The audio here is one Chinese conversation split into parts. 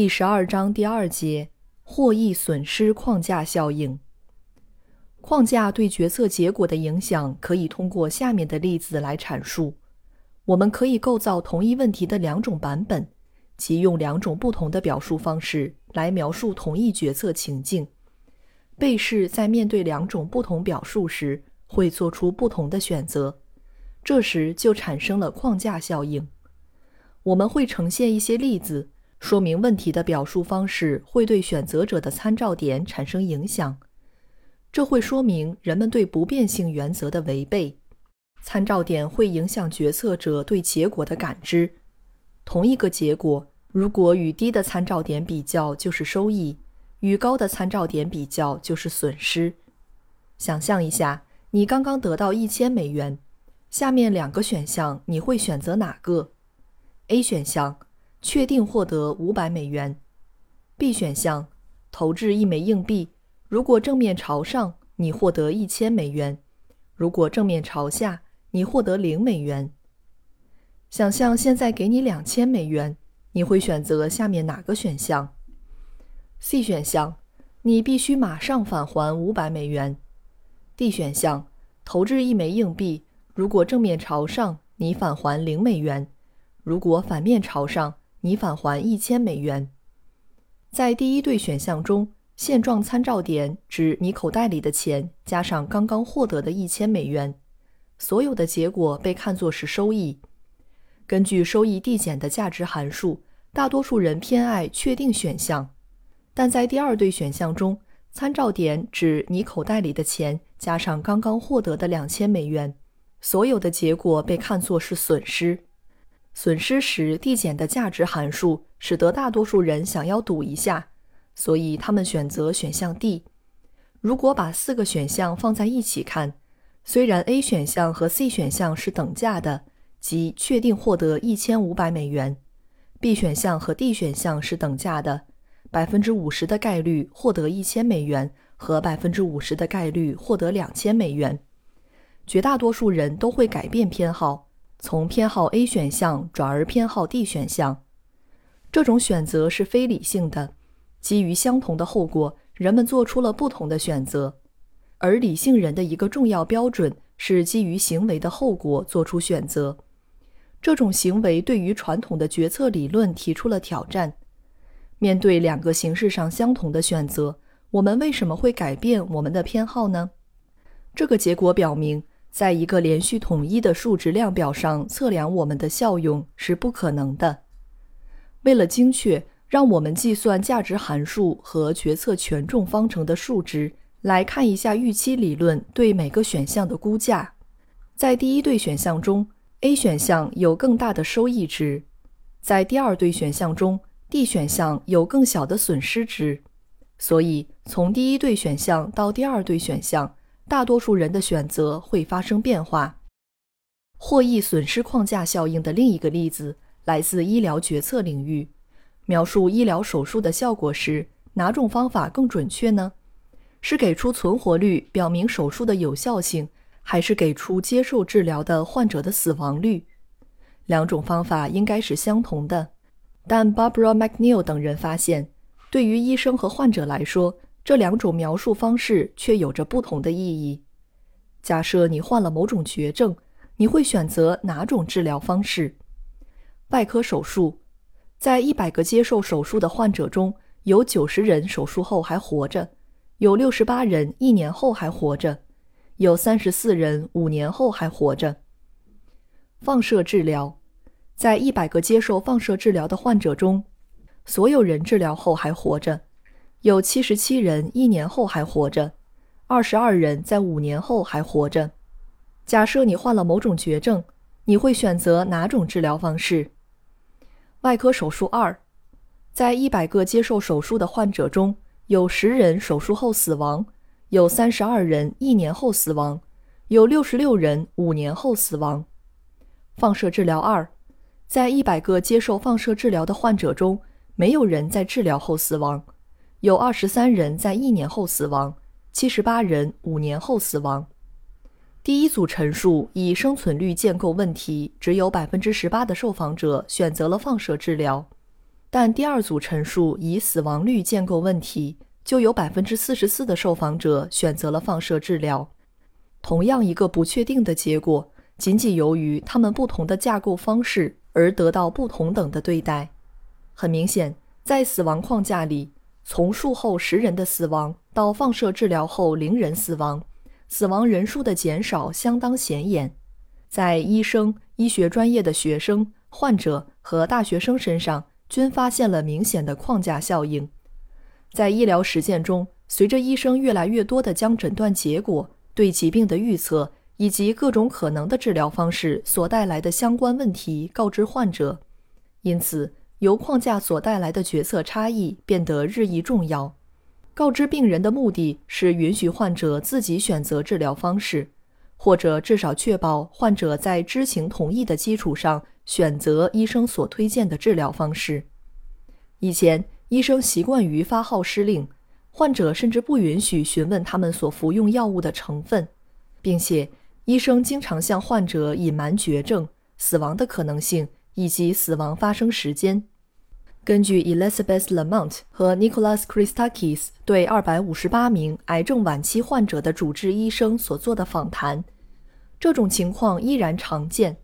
第十二章第二节：获益损失框架效应。框架对决策结果的影响可以通过下面的例子来阐述。我们可以构造同一问题的两种版本，即用两种不同的表述方式来描述同一决策情境。被试在面对两种不同表述时会做出不同的选择，这时就产生了框架效应。我们会呈现一些例子。说明问题的表述方式会对选择者的参照点产生影响，这会说明人们对不变性原则的违背。参照点会影响决策者对结果的感知。同一个结果，如果与低的参照点比较就是收益，与高的参照点比较就是损失。想象一下，你刚刚得到一千美元，下面两个选项你会选择哪个？A 选项。确定获得五百美元。B 选项，投掷一枚硬币，如果正面朝上，你获得一千美元；如果正面朝下，你获得零美元。想象现在给你两千美元，你会选择下面哪个选项？C 选项，你必须马上返还五百美元。D 选项，投掷一枚硬币，如果正面朝上，你返还零美元；如果反面朝上，你返还一千美元。在第一对选项中，现状参照点指你口袋里的钱加上刚刚获得的一千美元，所有的结果被看作是收益。根据收益递减的价值函数，大多数人偏爱确定选项。但在第二对选项中，参照点指你口袋里的钱加上刚刚获得的两千美元，所有的结果被看作是损失。损失时递减的价值函数使得大多数人想要赌一下，所以他们选择选项 D。如果把四个选项放在一起看，虽然 A 选项和 C 选项是等价的，即确定获得一千五百美元；B 选项和 D 选项是等价的，百分之五十的概率获得一千美元和百分之五十的概率获得两千美元。绝大多数人都会改变偏好。从偏好 A 选项转而偏好 D 选项，这种选择是非理性的。基于相同的后果，人们做出了不同的选择。而理性人的一个重要标准是基于行为的后果做出选择。这种行为对于传统的决策理论提出了挑战。面对两个形式上相同的选择，我们为什么会改变我们的偏好呢？这个结果表明。在一个连续统一的数值量表上测量我们的效用是不可能的。为了精确，让我们计算价值函数和决策权重方程的数值，来看一下预期理论对每个选项的估价。在第一对选项中，A 选项有更大的收益值；在第二对选项中，D 选项有更小的损失值。所以，从第一对选项到第二对选项。大多数人的选择会发生变化。获益损失框架效应的另一个例子来自医疗决策领域。描述医疗手术的效果时，哪种方法更准确呢？是给出存活率，表明手术的有效性，还是给出接受治疗的患者的死亡率？两种方法应该是相同的，但 Barbara McNeil 等人发现，对于医生和患者来说。这两种描述方式却有着不同的意义。假设你患了某种绝症，你会选择哪种治疗方式？外科手术，在一百个接受手术的患者中，有九十人手术后还活着，有六十八人一年后还活着，有三十四人五年后还活着。放射治疗，在一百个接受放射治疗的患者中，所有人治疗后还活着。有七十七人一年后还活着，二十二人在五年后还活着。假设你患了某种绝症，你会选择哪种治疗方式？外科手术二，在一百个接受手术的患者中，有十人手术后死亡，有三十二人一年后死亡，有六十六人五年后死亡。放射治疗二，在一百个接受放射治疗的患者中，没有人在治疗后死亡，有二十三人在一年后死亡，七十八人五年后死亡。第一组陈述以生存率建构问题，只有百分之十八的受访者选择了放射治疗。但第二组陈述以死亡率建构问题，就有百分之四十四的受访者选择了放射治疗。同样一个不确定的结果，仅仅由于他们不同的架构方式而得到不同等的对待。很明显，在死亡框架里，从术后十人的死亡到放射治疗后零人死亡，死亡人数的减少相当显眼。在医生、医学专业的学生、患者和大学生身上。均发现了明显的框架效应。在医疗实践中，随着医生越来越多地将诊断结果、对疾病的预测以及各种可能的治疗方式所带来的相关问题告知患者，因此由框架所带来的决策差异变得日益重要。告知病人的目的是允许患者自己选择治疗方式，或者至少确保患者在知情同意的基础上。选择医生所推荐的治疗方式。以前，医生习惯于发号施令，患者甚至不允许询问他们所服用药物的成分，并且医生经常向患者隐瞒绝症、死亡的可能性以及死亡发生时间。根据 Elizabeth Lamont 和 Nicholas Christakis 对258名癌症晚期患者的主治医生所做的访谈，这种情况依然常见。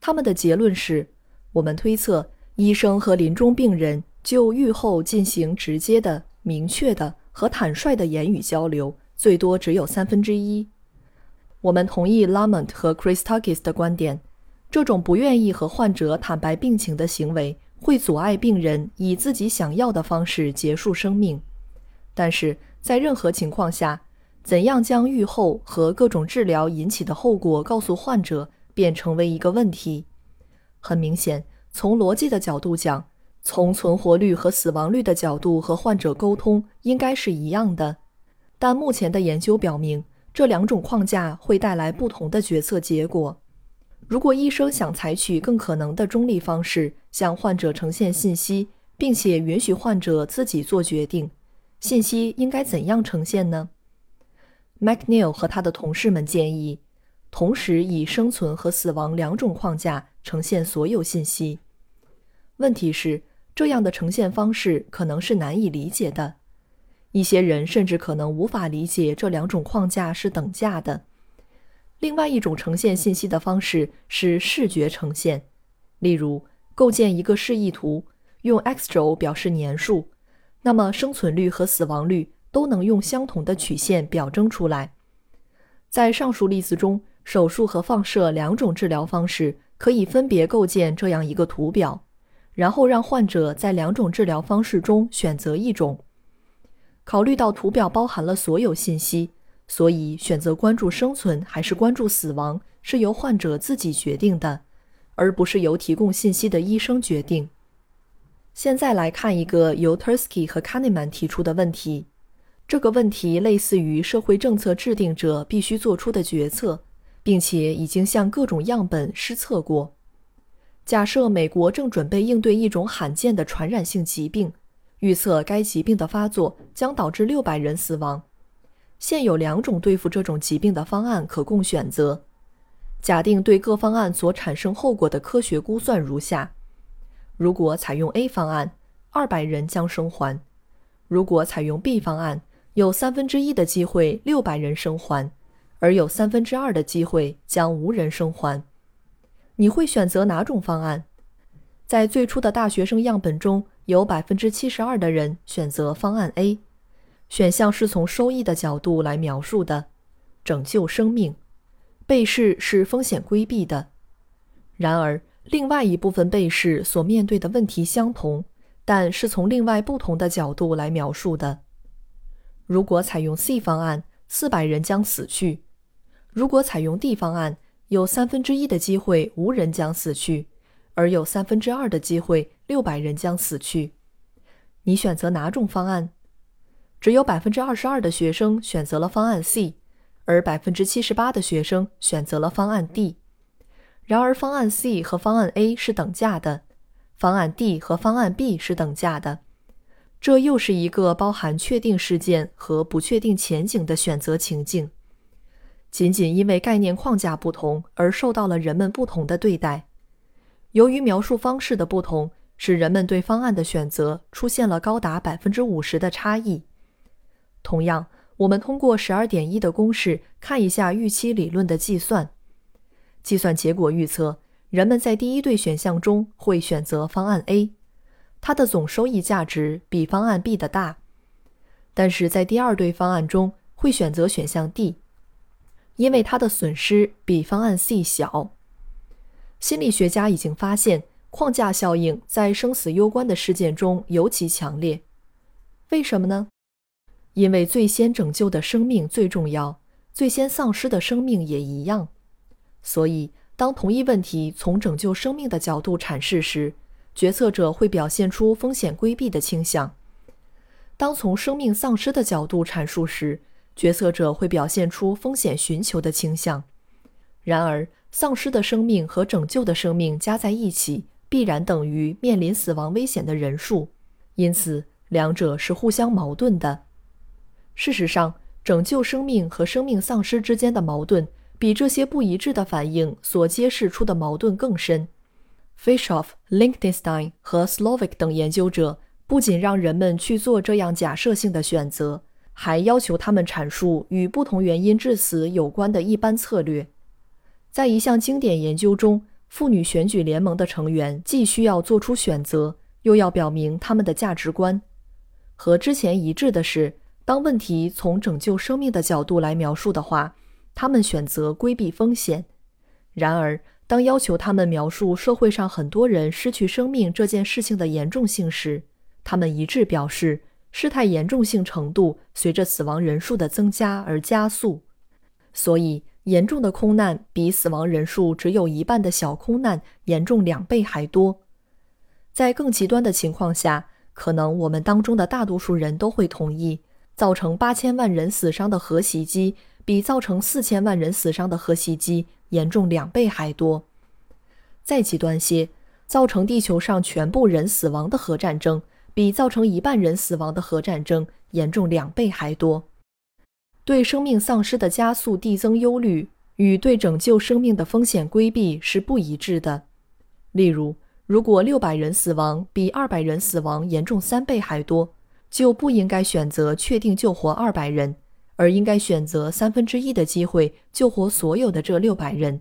他们的结论是：我们推测，医生和临终病人就预后进行直接的、明确的和坦率的言语交流，最多只有三分之一。我们同意 Lamont 和 Christakis 的观点，这种不愿意和患者坦白病情的行为会阻碍病人以自己想要的方式结束生命。但是在任何情况下，怎样将预后和各种治疗引起的后果告诉患者？便成为一个问题。很明显，从逻辑的角度讲，从存活率和死亡率的角度和患者沟通应该是一样的。但目前的研究表明，这两种框架会带来不同的决策结果。如果医生想采取更可能的中立方式向患者呈现信息，并且允许患者自己做决定，信息应该怎样呈现呢？McNeil 和他的同事们建议。同时以生存和死亡两种框架呈现所有信息。问题是，这样的呈现方式可能是难以理解的。一些人甚至可能无法理解这两种框架是等价的。另外一种呈现信息的方式是视觉呈现，例如构建一个示意图，用 x 轴表示年数，那么生存率和死亡率都能用相同的曲线表征出来。在上述例子中。手术和放射两种治疗方式可以分别构建这样一个图表，然后让患者在两种治疗方式中选择一种。考虑到图表包含了所有信息，所以选择关注生存还是关注死亡是由患者自己决定的，而不是由提供信息的医生决定。现在来看一个由 Tursky 和 Kahneman 提出的问题，这个问题类似于社会政策制定者必须做出的决策。并且已经向各种样本施测过。假设美国正准备应对一种罕见的传染性疾病，预测该疾病的发作将导致六百人死亡。现有两种对付这种疾病的方案可供选择。假定对各方案所产生后果的科学估算如下：如果采用 A 方案，二百人将生还；如果采用 B 方案，有三分之一的机会六百人生还。而有三分之二的机会将无人生还。你会选择哪种方案？在最初的大学生样本中，有百分之七十二的人选择方案 A，选项是从收益的角度来描述的，拯救生命，被试是风险规避的。然而，另外一部分被试所面对的问题相同，但是从另外不同的角度来描述的。如果采用 C 方案，四百人将死去。如果采用 D 方案，有三分之一的机会无人将死去，而有三分之二的机会六百人将死去。你选择哪种方案？只有百分之二十二的学生选择了方案 C，而百分之七十八的学生选择了方案 D。然而，方案 C 和方案 A 是等价的，方案 D 和方案 B 是等价的。这又是一个包含确定事件和不确定前景的选择情境。仅仅因为概念框架不同而受到了人们不同的对待。由于描述方式的不同，使人们对方案的选择出现了高达百分之五十的差异。同样，我们通过十二点一的公式看一下预期理论的计算。计算结果预测，人们在第一对选项中会选择方案 A，它的总收益价值比方案 B 的大；但是在第二对方案中会选择选项 D，因为它的损失比方案 C 小。心理学家已经发现，框架效应在生死攸关的事件中尤其强烈。为什么呢？因为最先拯救的生命最重要，最先丧失的生命也一样。所以，当同一问题从拯救生命的角度阐释时，决策者会表现出风险规避的倾向；当从生命丧失的角度阐述时，决策者会表现出风险寻求的倾向。然而，丧失的生命和拯救的生命加在一起，必然等于面临死亡危险的人数，因此两者是互相矛盾的。事实上，拯救生命和生命丧失之间的矛盾。比这些不一致的反应所揭示出的矛盾更深。Fishoff、Linkenstein 和 Slovic 等研究者不仅让人们去做这样假设性的选择，还要求他们阐述与不同原因致死有关的一般策略。在一项经典研究中，妇女选举联盟的成员既需要做出选择，又要表明他们的价值观。和之前一致的是，当问题从拯救生命的角度来描述的话。他们选择规避风险。然而，当要求他们描述社会上很多人失去生命这件事情的严重性时，他们一致表示，事态严重性程度随着死亡人数的增加而加速。所以，严重的空难比死亡人数只有一半的小空难严重两倍还多。在更极端的情况下，可能我们当中的大多数人都会同意，造成八千万人死伤的核袭击。比造成四千万人死伤的核袭击严重两倍还多。再极端些，造成地球上全部人死亡的核战争，比造成一半人死亡的核战争严重两倍还多。对生命丧失的加速递增忧虑与对拯救生命的风险规避是不一致的。例如，如果六百人死亡比二百人死亡严重三倍还多，就不应该选择确定救活二百人。而应该选择三分之一的机会救活所有的这六百人。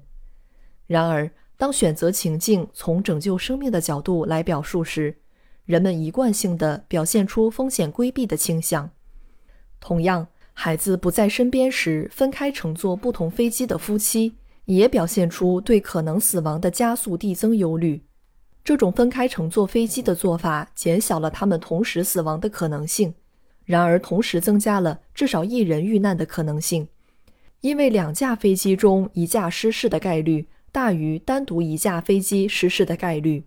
然而，当选择情境从拯救生命的角度来表述时，人们一贯性的表现出风险规避的倾向。同样，孩子不在身边时分开乘坐不同飞机的夫妻，也表现出对可能死亡的加速递增忧虑。这种分开乘坐飞机的做法减小了他们同时死亡的可能性。然而，同时增加了至少一人遇难的可能性，因为两架飞机中一架失事的概率大于单独一架飞机失事的概率。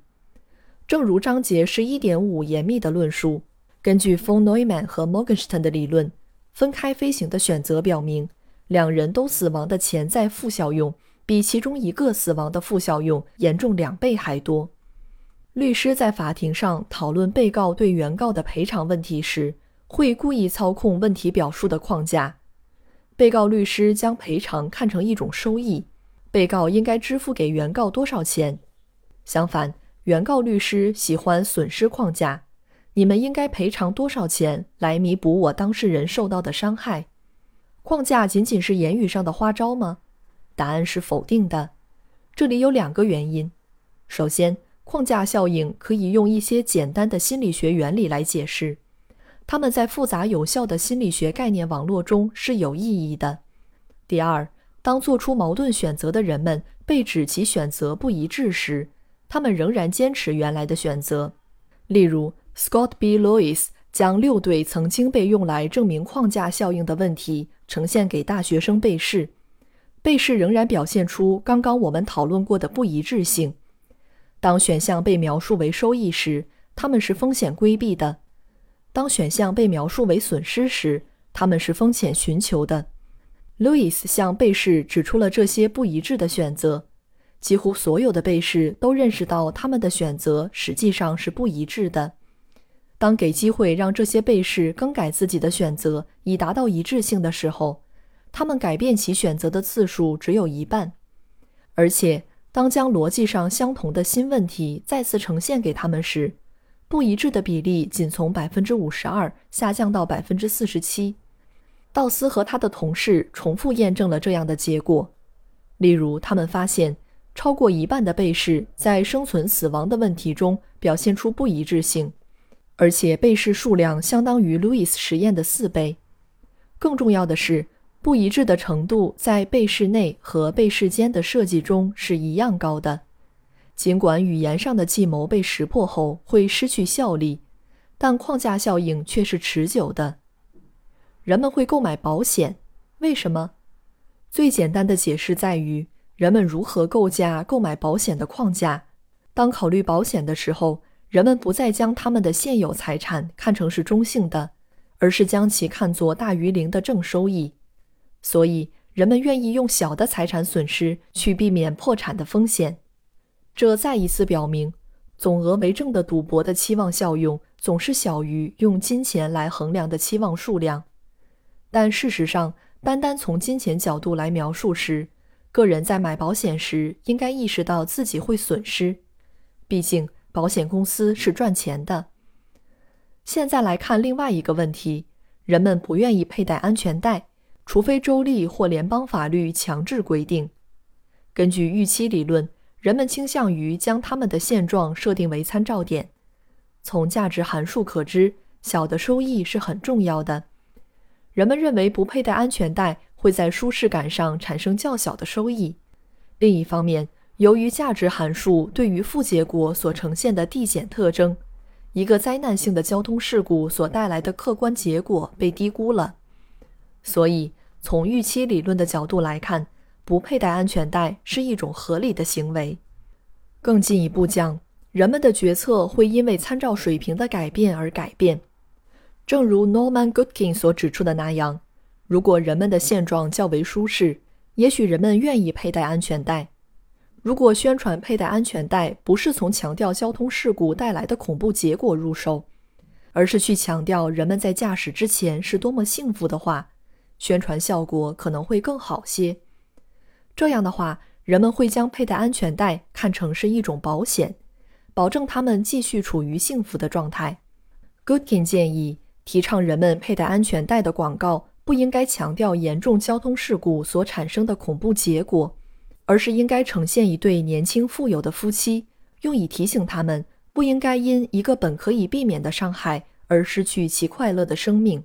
正如章节十一点五严密的论述，根据 von Neumann 和 Morgenstern 的理论，分开飞行的选择表明，两人都死亡的潜在负效用比其中一个死亡的负效用严重两倍还多。律师在法庭上讨论被告对原告的赔偿问题时。会故意操控问题表述的框架。被告律师将赔偿看成一种收益，被告应该支付给原告多少钱？相反，原告律师喜欢损失框架。你们应该赔偿多少钱来弥补我当事人受到的伤害？框架仅仅是言语上的花招吗？答案是否定的。这里有两个原因。首先，框架效应可以用一些简单的心理学原理来解释。他们在复杂有效的心理学概念网络中是有意义的。第二，当做出矛盾选择的人们被指其选择不一致时，他们仍然坚持原来的选择。例如，Scott B. Lewis 将六对曾经被用来证明框架效应的问题呈现给大学生被试，被试仍然表现出刚刚我们讨论过的不一致性。当选项被描述为收益时，他们是风险规避的。当选项被描述为损失时，他们是风险寻求的。路易斯向被试指出了这些不一致的选择，几乎所有的被试都认识到他们的选择实际上是不一致的。当给机会让这些被试更改自己的选择以达到一致性的时候，他们改变其选择的次数只有一半。而且，当将逻辑上相同的新问题再次呈现给他们时，不一致的比例仅从百分之五十二下降到百分之四十七。道斯和他的同事重复验证了这样的结果。例如，他们发现超过一半的被试在生存死亡的问题中表现出不一致性，而且被试数量相当于路易斯实验的四倍。更重要的是，不一致的程度在被试内和被试间的设计中是一样高的。尽管语言上的计谋被识破后会失去效力，但框架效应却是持久的。人们会购买保险，为什么？最简单的解释在于人们如何构架购买保险的框架。当考虑保险的时候，人们不再将他们的现有财产看成是中性的，而是将其看作大于零的正收益。所以，人们愿意用小的财产损失去避免破产的风险。这再一次表明，总额为正的赌博的期望效用总是小于用金钱来衡量的期望数量。但事实上，单单从金钱角度来描述时，个人在买保险时应该意识到自己会损失。毕竟，保险公司是赚钱的。现在来看另外一个问题：人们不愿意佩戴安全带，除非州立或联邦法律强制规定。根据预期理论，人们倾向于将他们的现状设定为参照点。从价值函数可知，小的收益是很重要的。人们认为不佩戴安全带会在舒适感上产生较小的收益。另一方面，由于价值函数对于负结果所呈现的递减特征，一个灾难性的交通事故所带来的客观结果被低估了。所以，从预期理论的角度来看，不佩戴安全带是一种合理的行为。更进一步讲，人们的决策会因为参照水平的改变而改变。正如 Norman Goodkin 所指出的那样，如果人们的现状较为舒适，也许人们愿意佩戴安全带。如果宣传佩戴安全带不是从强调交通事故带来的恐怖结果入手，而是去强调人们在驾驶之前是多么幸福的话，宣传效果可能会更好些。这样的话，人们会将佩戴安全带看成是一种保险，保证他们继续处于幸福的状态。Goodkin 建议。提倡人们佩戴安全带的广告不应该强调严重交通事故所产生的恐怖结果，而是应该呈现一对年轻富有的夫妻，用以提醒他们不应该因一个本可以避免的伤害而失去其快乐的生命。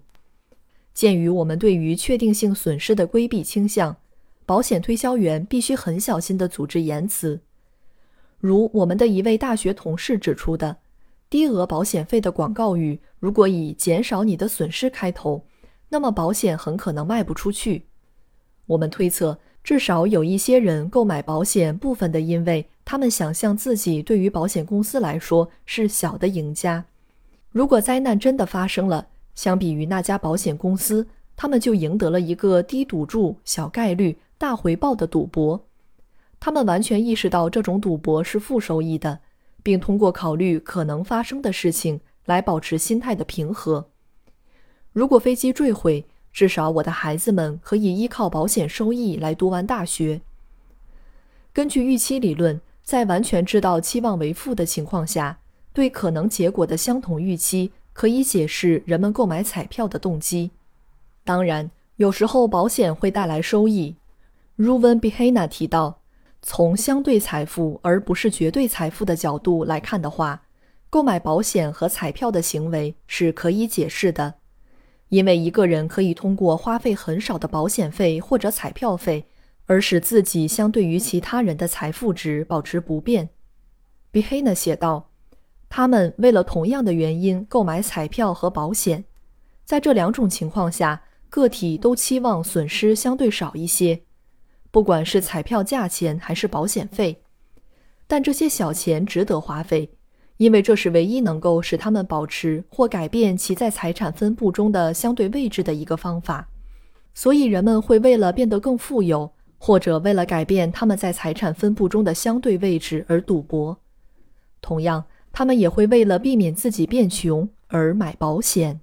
鉴于我们对于确定性损失的规避倾向，保险推销员必须很小心地组织言辞，如我们的一位大学同事指出的。低额保险费的广告语如果以“减少你的损失”开头，那么保险很可能卖不出去。我们推测，至少有一些人购买保险，部分的因为他们想象自己对于保险公司来说是小的赢家。如果灾难真的发生了，相比于那家保险公司，他们就赢得了一个低赌注、小概率、大回报的赌博。他们完全意识到这种赌博是负收益的。并通过考虑可能发生的事情来保持心态的平和。如果飞机坠毁，至少我的孩子们可以依靠保险收益来读完大学。根据预期理论，在完全知道期望为负的情况下，对可能结果的相同预期可以解释人们购买彩票的动机。当然，有时候保险会带来收益。Ruven Behena 提到。从相对财富而不是绝对财富的角度来看的话，购买保险和彩票的行为是可以解释的，因为一个人可以通过花费很少的保险费或者彩票费，而使自己相对于其他人的财富值保持不变。比黑呢写道：“他们为了同样的原因购买彩票和保险，在这两种情况下，个体都期望损失相对少一些。”不管是彩票价钱还是保险费，但这些小钱值得花费，因为这是唯一能够使他们保持或改变其在财产分布中的相对位置的一个方法。所以，人们会为了变得更富有，或者为了改变他们在财产分布中的相对位置而赌博。同样，他们也会为了避免自己变穷而买保险。